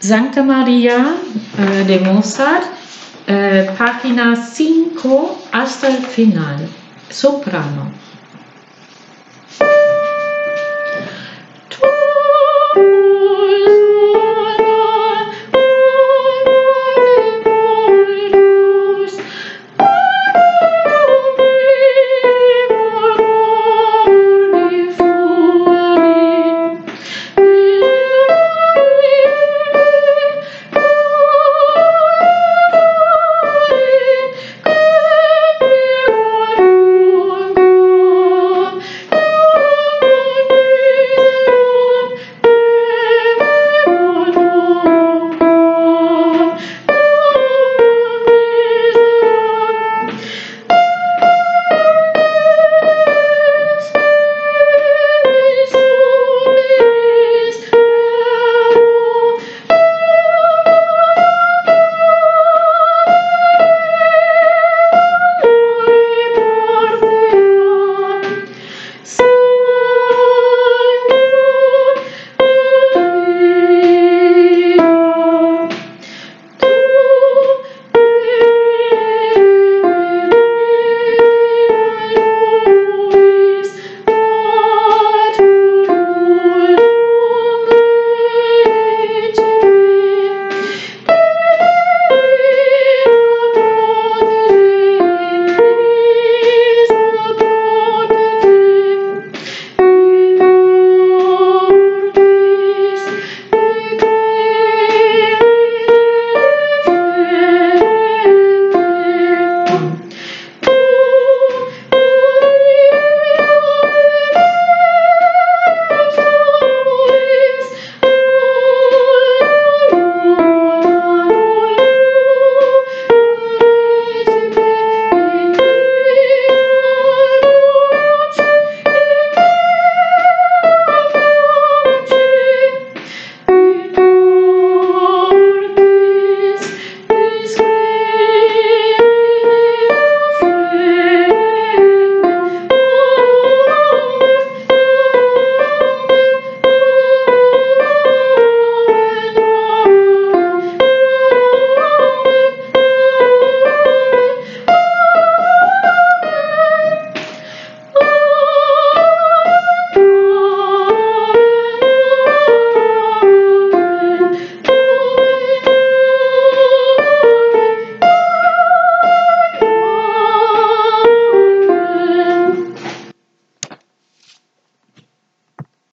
Santa María eh, de Mozart, eh, página 5 hasta el final, soprano.